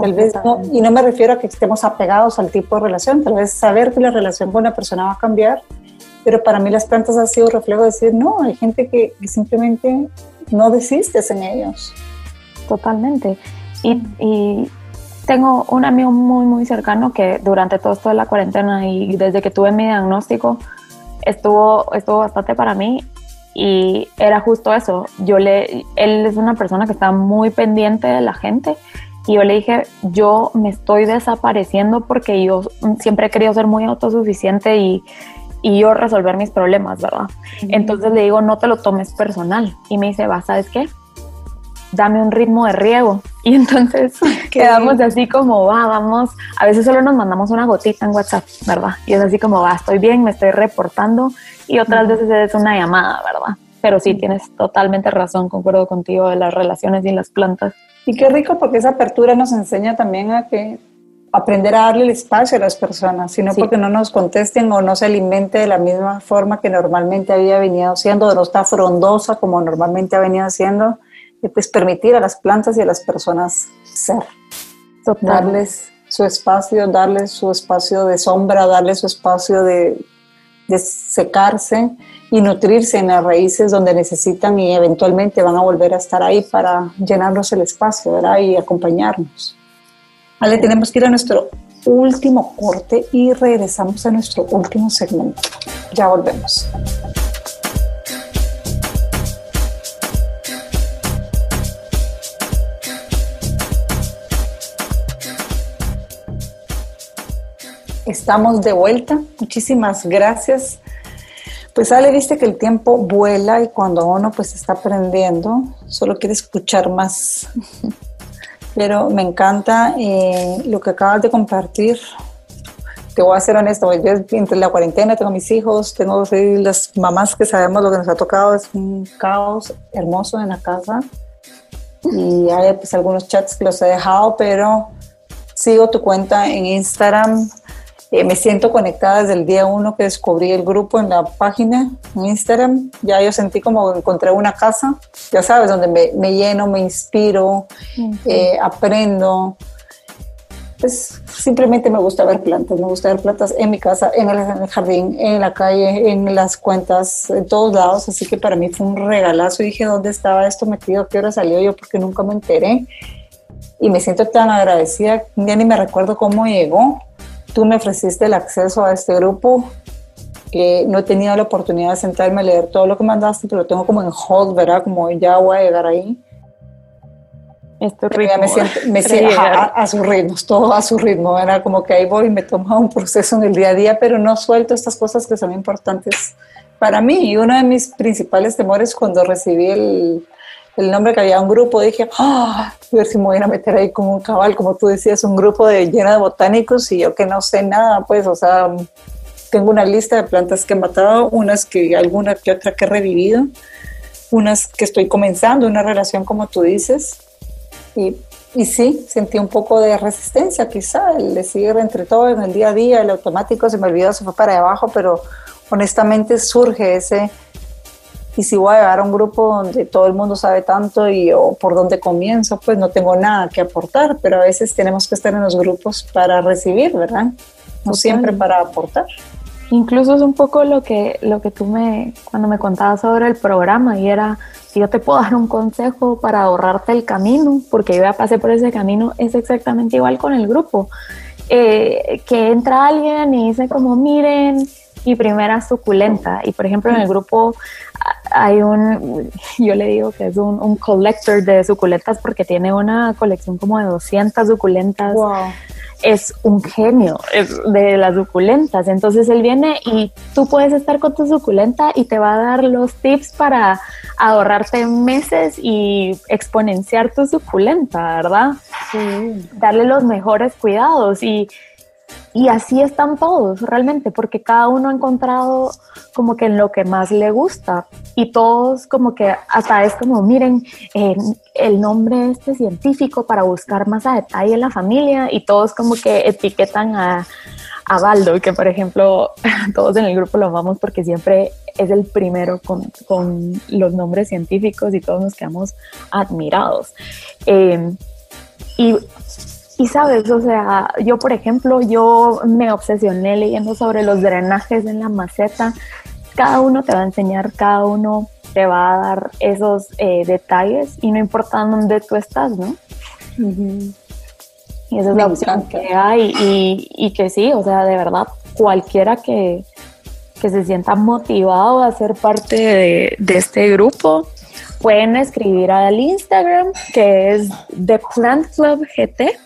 S2: Tal vez no, y no me refiero a que estemos apegados al tipo de relación, tal vez saber que la relación con una persona va a cambiar, pero para mí las plantas han sido reflejo de decir, no, hay gente que, que simplemente no desistes en ellos.
S3: Totalmente. Y, y, tengo un amigo muy, muy cercano que durante todo esto de la cuarentena y desde que tuve mi diagnóstico estuvo, estuvo bastante para mí y era justo eso. Yo le, él es una persona que está muy pendiente de la gente y yo le dije, yo me estoy desapareciendo porque yo siempre he querido ser muy autosuficiente y, y yo resolver mis problemas, ¿verdad? Entonces le digo, no te lo tomes personal. Y me dice, va, ¿sabes qué? dame un ritmo de riego. Y entonces quedamos así como, va, vamos, a veces solo nos mandamos una gotita en WhatsApp, ¿verdad? Y es así como, va, estoy bien, me estoy reportando. Y otras veces es una llamada, ¿verdad? Pero sí, tienes totalmente razón, concuerdo contigo de las relaciones y las plantas.
S2: Y qué rico porque esa apertura nos enseña también a que aprender a darle el espacio a las personas, sino porque no nos contesten o no se alimente de la misma forma que normalmente había venido siendo, o no está frondosa como normalmente ha venido haciendo y pues permitir a las plantas y a las personas ser, darles su espacio, darles su espacio de sombra, darles su espacio de, de secarse y nutrirse en las raíces donde necesitan y eventualmente van a volver a estar ahí para llenarnos el espacio ¿verdad? y acompañarnos. Vale, tenemos que ir a nuestro último corte y regresamos a nuestro último segmento. Ya volvemos. Estamos de vuelta. Muchísimas gracias. Pues Ale, viste que el tiempo vuela y cuando uno pues está aprendiendo, solo quiere escuchar más. Pero me encanta eh, lo que acabas de compartir. Te voy a ser honesto, yo entre la cuarentena tengo mis hijos, tengo las mamás que sabemos lo que nos ha tocado, es un caos hermoso en la casa. Y hay pues algunos chats que los he dejado, pero sigo tu cuenta en Instagram, eh, me siento conectada desde el día uno que descubrí el grupo en la página, en Instagram. Ya yo sentí como encontré una casa, ya sabes, donde me, lleno, me inspiro, eh, aprendo. Pues simplemente me gusta ver plantas, me gusta ver plantas en mi casa, en el, jardín, en la calle, en las cuentas, en todos lados. Así que para mí fue un regalazo. Y dije, ¿dónde estaba esto metido? ¿Qué hora salió yo? Porque nunca me enteré. Y me siento tan agradecida, ya ni me recuerdo cómo llegó, tú me ofreciste el acceso a este grupo. que no he tenido la oportunidad de sentarme a leer todo lo que mandaste, pero lo tengo como en hold, ¿verdad? Como ya voy a llegar ahí.
S3: Este ritmo,
S2: me siento, me siento a, su ritmo, todo a su ritmo, era como que ahí voy y me toma un proceso en el día a día, pero no suelto estas cosas que son importantes para mí. Y uno de mis principales temores cuando recibí el, el nombre que había un grupo, dije, ah, a ver si me voy a meter ahí como un cabal, como tú decías, un grupo de, lleno de botánicos y yo que no sé nada, pues, o sea, tengo una lista de plantas que he matado, unas que, alguna que otra que he revivido, unas que estoy comenzando una relación como tú dices, y, y sí, sentí un poco de resistencia quizá, el decir entre todo en el día a día, el automático se me olvidó, se fue para abajo, pero honestamente surge ese y si voy a llegar a un grupo donde todo el mundo sabe tanto y o por dónde comienzo, pues no tengo nada que aportar, pero a veces tenemos que estar en los grupos para recibir, ¿verdad? No siempre para aportar.
S3: Incluso es un poco lo que, lo que tú me, cuando me contabas sobre el programa, y era, si yo te puedo dar un consejo para ahorrarte el camino, porque yo ya pasé por ese camino, es exactamente igual con el grupo. Eh, que entra alguien y dice como, miren, mi primera suculenta. Y por ejemplo, en el grupo hay un, yo le digo que es un, un collector de suculentas porque tiene una colección como de 200 suculentas. Es un genio de las suculentas. Entonces él viene y tú puedes estar con tu suculenta y te va a dar los tips para ahorrarte meses y exponenciar tu suculenta, ¿verdad? Sí. Darle los mejores cuidados y y así están todos realmente, porque cada uno ha encontrado como que en lo que más le gusta y todos como que hasta es como, miren, eh, el nombre este científico para buscar más a detalle en la familia y todos como que etiquetan a, a Baldo, que por ejemplo todos en el grupo lo amamos porque siempre es el primero con, con los nombres científicos y todos nos quedamos admirados. Eh, y y sabes, o sea, yo por ejemplo, yo me obsesioné leyendo sobre los drenajes en la maceta. Cada uno te va a enseñar, cada uno te va a dar esos eh, detalles y no importa dónde tú estás, ¿no? Y esa es la opción que hay y, y, que sí, o sea, de verdad, cualquiera que, que se sienta motivado a ser parte de, de este grupo, pueden escribir al Instagram que es The Plant Club GT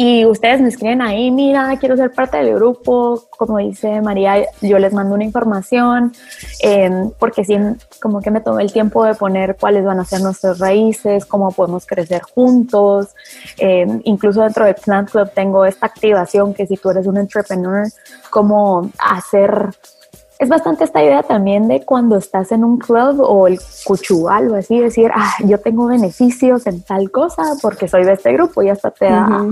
S3: y ustedes me escriben ahí, mira, quiero ser parte del grupo, como dice María, yo les mando una información, em, porque sí, como que me tomé el tiempo de poner cuáles van a ser nuestras raíces, cómo podemos crecer juntos. Em, incluso dentro de Plant Club tengo esta activación que si tú eres un entrepreneur, cómo hacer es bastante esta idea también de cuando estás en un club o el cuchual o así, decir, ah, yo tengo beneficios en tal cosa porque soy de este grupo y hasta te da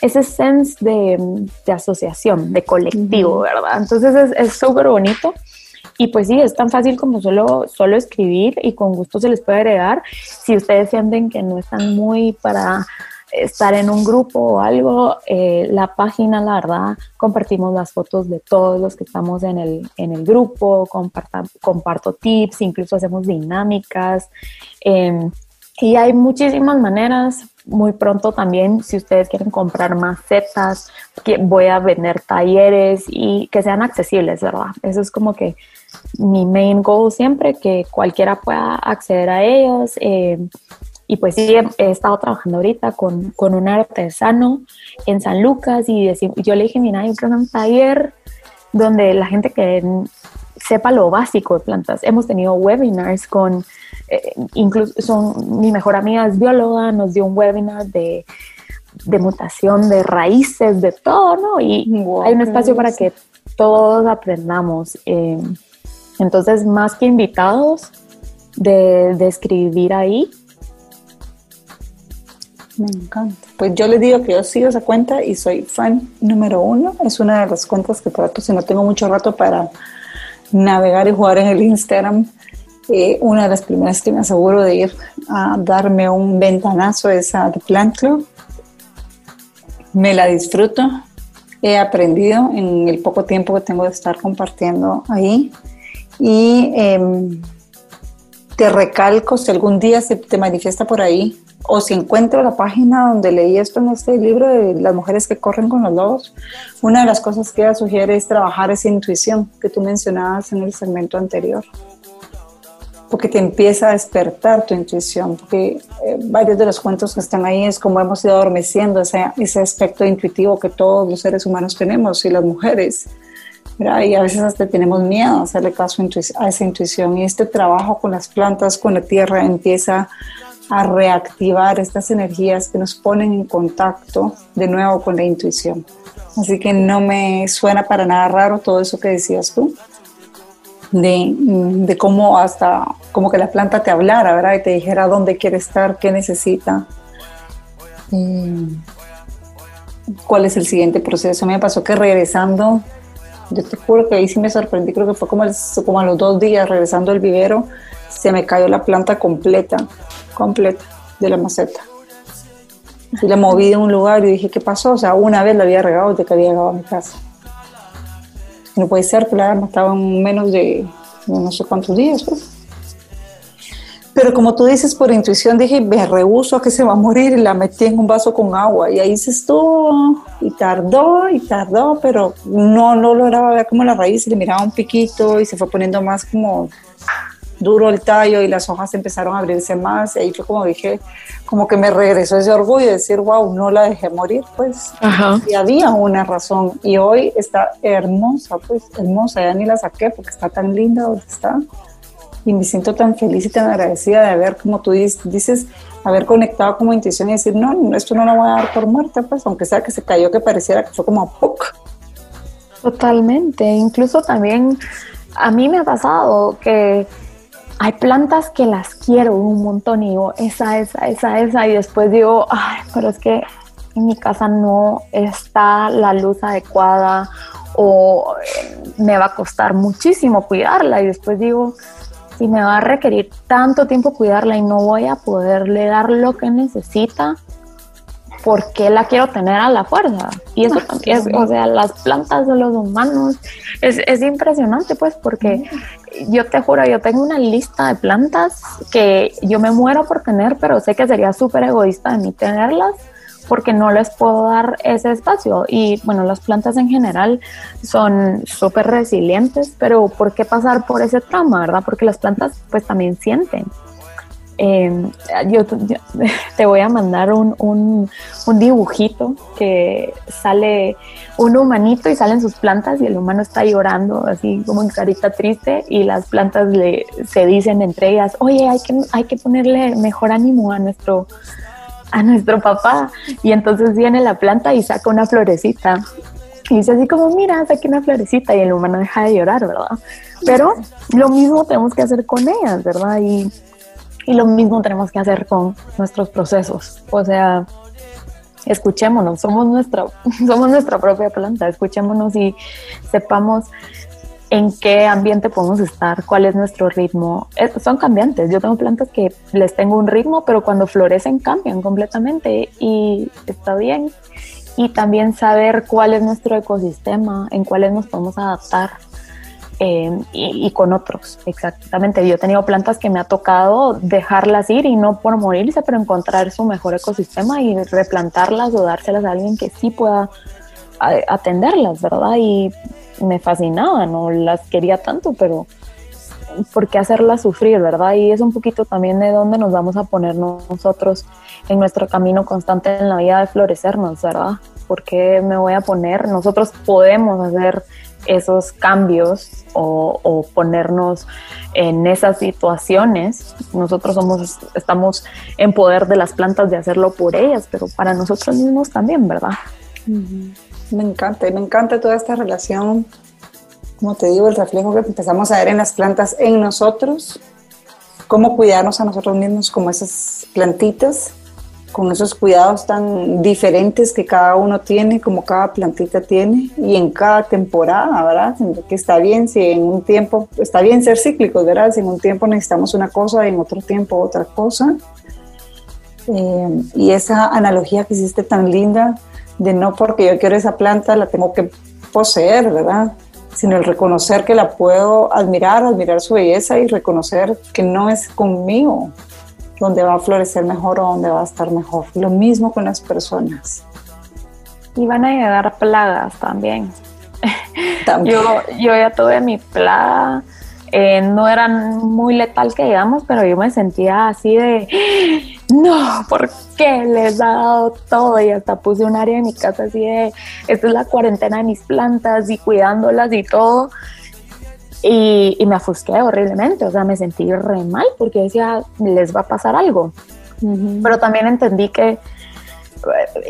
S3: ese sense de, asociación, de colectivo, ¿verdad? Entonces es súper bonito. Y pues sí, es tan fácil como solo, solo escribir y con gusto se les puede agregar. Si ustedes sienten que no están muy para estar en un grupo o algo, eh, la página, la verdad, compartimos las fotos de todos los que estamos en el, en el grupo, comparto tips, incluso hacemos dinámicas. Em, y hay muchísimas maneras. Muy pronto también, si ustedes quieren comprar macetas, que voy a vender talleres y que sean accesibles, ¿verdad? Eso es como que mi main goal siempre, que cualquiera pueda acceder a ellos. Eh, y pues sí, he, estado trabajando ahorita con, con, un artesano en San Lucas y yo le dije, mira, hay un taller donde la gente que sepa lo básico de plantas. Hemos tenido webinars con, eh, incluso son, mi mejor amiga es bióloga, nos dio un webinar de, de mutación de raíces, de todo, ¿no? Y hay un espacio para que todos aprendamos. Eh, entonces, más que invitados de, de escribir ahí,
S2: me encanta. Pues yo les digo que yo sigo esa cuenta y soy fan número uno. Es una de las cuentas que trato si no tengo mucho rato para navegar y jugar en el Instagram. Eh, una de las primeras que me aseguro de ir a darme un ventanazo es a The Plant Club. Me la disfruto. He aprendido en el poco tiempo que tengo de estar compartiendo ahí. Y em, te recalco, si algún día se te manifiesta por ahí o si encuentro la página donde leí esto en este libro de las mujeres que corren con los lobos, una de las cosas que ella sugiere es trabajar esa intuición que tú mencionabas en el segmento anterior. Porque te empieza a despertar tu intuición, porque eh, varios de los cuentos que están ahí es como hemos ido adormeciendo ese, ese aspecto intuitivo que todos los seres humanos tenemos y las mujeres. Y a veces hasta tenemos miedo a hacerle caso a esa intuición. Y este trabajo con las plantas, con la tierra, empieza a reactivar estas energías que nos ponen en contacto de nuevo con la intuición. Así que no me suena para nada raro todo eso que decías tú, de, de cómo hasta como que la planta te hablara, ¿verdad? Y te dijera dónde quiere estar, qué necesita. ¿Cuál es el siguiente proceso? Me pasó que regresando, yo te juro que ahí sí me sorprendí, creo que fue como, como a los dos días regresando al vivero, se me cayó la planta completa completa de la maceta. Y la moví de un lugar y dije, ¿qué pasó? O sea, una vez la había regado desde que había llegado a mi casa. No puede ser que la en menos de no sé cuántos días, pues. Pero como tú dices, por intuición dije, me rehuso a que se va a morir y la metí en un vaso con agua. Y ahí se estuvo y tardó y tardó, pero no, no lograba ver como la raíz, le miraba un piquito y se fue poniendo más como duro el tallo y las hojas empezaron a abrirse más. Y ahí fue como dije, como que me regresó ese orgullo de decir, wow, no la dejé morir, pues. Y había una razón. Y hoy está hermosa, pues, hermosa. Ya ni la saqué porque está tan linda donde está y me siento tan feliz y tan agradecida de haber, como tú dices, haber conectado como intuición y decir, no, esto no lo voy a dar por muerta, pues, aunque sea que se cayó, que pareciera que fue como ¡puc!
S3: Totalmente, incluso también a mí me ha pasado que hay plantas que las quiero un montón y digo, esa, esa, esa, esa, y después digo, ay, pero es que en mi casa no está la luz adecuada o eh, me va a costar muchísimo cuidarla y después digo, si me va a requerir tanto tiempo cuidarla y no voy a poderle dar lo que necesita, ¿por qué la quiero tener a la fuerza? Y eso también, o sea, las plantas de los humanos, es, es impresionante pues porque yo te juro, yo tengo una lista de plantas que yo me muero por tener, pero sé que sería súper egoísta de mí tenerlas porque no les puedo dar ese espacio. Y bueno, las plantas en general son súper resilientes, pero ¿por qué pasar por ese trauma, verdad? Porque las plantas pues también sienten. Em, yo, te voy a mandar un, un, un, dibujito que sale un humanito y salen sus plantas y el humano está llorando así como en carita triste y las plantas le, se dicen entre ellas, oye, hay que, hay que ponerle mejor ánimo a nuestro, a nuestro papá. Y entonces viene la planta y saca una florecita. Y dice así como, mira, saqué una florecita y el humano deja de llorar, ¿verdad? Pero lo mismo tenemos que hacer con ellas, ¿verdad? Y, y lo mismo tenemos que hacer con nuestros procesos. O sea, escuchémonos, somos nuestra, somos nuestra propia planta, escuchémonos y sepamos en qué ambiente podemos estar, cuál es nuestro ritmo. son cambiantes. Yo tengo plantas que les tengo un ritmo, pero cuando florecen cambian completamente y está bien. Y también saber cuál es nuestro ecosistema, en cuáles nos podemos adaptar eh, y, y, con otros. Exactamente. Yo he tenido plantas que me ha tocado dejarlas ir y no por morirse, pero encontrar su mejor ecosistema y replantarlas o dárselas a alguien que sí pueda atenderlas, ¿verdad? Y me fascinaban, no las quería tanto, pero ¿por qué hacerlas sufrir, verdad? Y es un poquito también de dónde nos vamos a poner nosotros en nuestro camino constante en la vida de florecernos, ¿verdad? ¿Por qué me voy a poner? Nosotros podemos hacer esos cambios o, ponernos en esas situaciones. Nosotros somos, estamos en poder de las plantas de hacerlo por ellas, pero para nosotros mismos también, ¿verdad?
S2: Me encanta, me encanta toda esta relación, como te digo, el reflejo que empezamos a ver en las plantas en nosotros, cómo cuidarnos a nosotros mismos como esas plantitas, con esos cuidados tan diferentes que cada uno tiene, como cada plantita tiene, y en cada temporada, ¿verdad? Que está bien si en un tiempo, está bien ser cíclicos, ¿verdad? Si en un tiempo necesitamos una cosa y en otro tiempo otra cosa. Eh, y esa analogía que hiciste tan linda de no porque yo quiero esa planta la tengo que poseer, ¿verdad? Sino el reconocer que la puedo admirar, admirar su belleza y reconocer que no es conmigo donde va a florecer mejor o donde va a estar mejor. Lo mismo con las personas.
S3: Y van a llegar plagas también. también. Yo, yo ya tuve mi plaga eh, no eran muy letal que digamos, pero yo me sentía así de, no, ¿por qué les ha dado todo? Y hasta puse un área en mi casa así de, esta es la cuarentena de mis plantas y cuidándolas y todo. Y, me afusqué horriblemente, o sea, me sentí re mal porque decía, les va a pasar algo. Pero también entendí que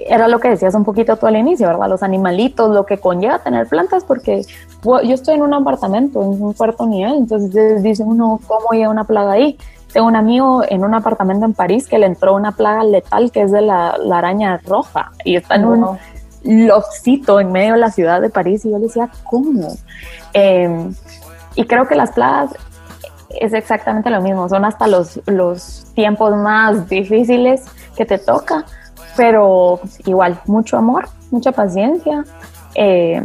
S3: era lo que decías un poquito tú al inicio, ¿verdad? Los animalitos, lo que conlleva tener plantas, porque yo estoy en un apartamento, en un cuarto nivel, entonces dice uno, ¿cómo llega una plaga ahí? Tengo un amigo en un apartamento en París que le entró una plaga letal que es de la, araña roja y está en un lofcito en medio de la ciudad de París y yo le decía, ¿cómo? Em, y creo que las plagas es exactamente lo mismo, son hasta los, los tiempos más difíciles que te toca pero igual, mucho amor, mucha paciencia. Eh,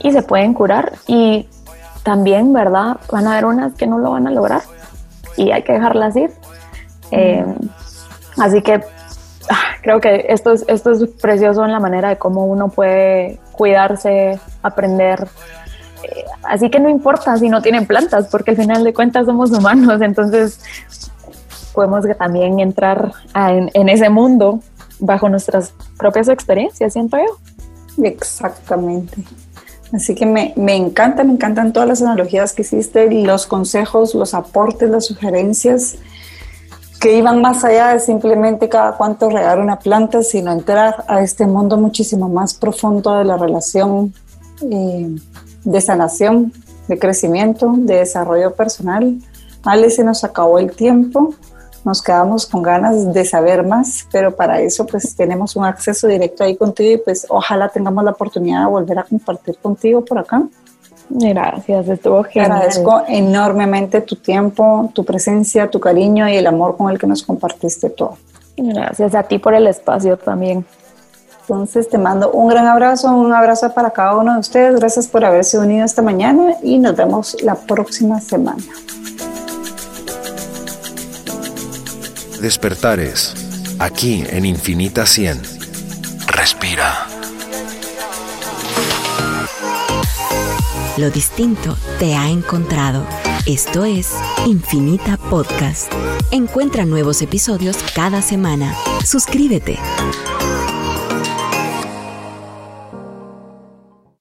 S3: y se pueden curar y también, ¿verdad? Van a haber unas que no lo van a lograr y hay que dejarlas ir. Eh, así que ah, creo que esto es, esto es precioso en la manera de cómo uno puede cuidarse, aprender. Así que no importa si no tienen plantas, porque al final de cuentas somos humanos, entonces podemos también entrar en, en ese mundo bajo nuestras propias experiencias, siento yo.
S2: Exactamente. Así que me, me encanta, me encantan todas las analogías que hiciste, los consejos, los aportes, las sugerencias que iban más allá de simplemente cada cuánto regar una planta, sino entrar a este mundo muchísimo más profundo de la relación eh, de sanación, de crecimiento, de desarrollo personal. Ale, se nos acabó el tiempo nos quedamos con ganas de saber más, pero para eso pues tenemos un acceso directo ahí contigo y pues ojalá tengamos la oportunidad de volver a compartir contigo por acá.
S3: Gracias, estuvo genial.
S2: agradezco enormemente tu tiempo, tu presencia, tu cariño y el amor con el que nos compartiste todo.
S3: Gracias a ti por el espacio también.
S2: Entonces te mando un gran abrazo, un abrazo para cada uno de ustedes. Gracias por haberse unido esta mañana y nos vemos la próxima semana.
S4: despertares, aquí en Infinita 100. Respira.
S1: Lo distinto te ha encontrado. Esto es Infinita Podcast. Encuentra nuevos episodios cada semana. Suscríbete.